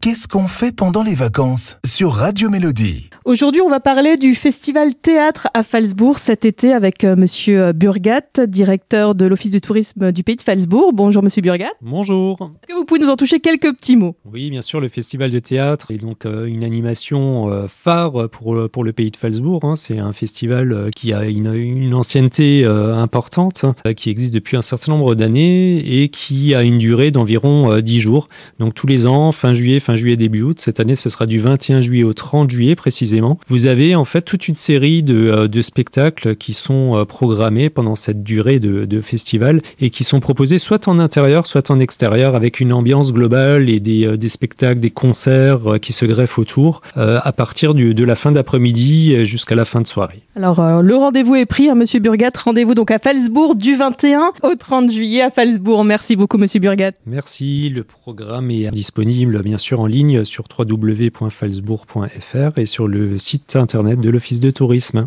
Qu'est-ce qu'on fait pendant les vacances sur Radio Mélodie? Aujourd'hui, on va parler du festival théâtre à Falsbourg cet été avec euh, Monsieur Burgat, directeur de l'Office du tourisme du pays de Falsbourg. Bonjour Monsieur Burgat. Bonjour. Est-ce que vous pouvez nous en toucher quelques petits mots? Oui, bien sûr, le festival de théâtre est donc euh, une animation euh, phare pour, euh, pour le pays de Falsbourg. hein. C'est un festival euh, qui a une, une ancienneté euh, importante, euh, qui existe depuis un certain nombre d'années et qui a une durée d'environ euh, 10 jours. Donc tous les ans, fin juillet, fin juillet, début août. Cette année, ce sera du 21 juillet au 30 juillet précisément. Vous avez en fait toute une série de, euh, de spectacles qui sont euh, programmés pendant cette durée de, de festival et qui sont proposés soit en intérieur, soit en extérieur avec une ambiance globale et des, euh, des spectacles, des concerts qui se greffent autour euh, à partir du- de la fin d'après-midi jusqu'à la fin de soirée. Alors, euh, le rendez-vous est pris, hein, Monsieur Burgat. Rendez-vous donc à Falsbourg du 21 au 30 juillet à Falsbourg. Merci beaucoup, Monsieur Burgat. Merci. Le programme est disponible bien sûr en ligne sur www.falsbourg.fr et sur le site internet de l'Office de tourisme.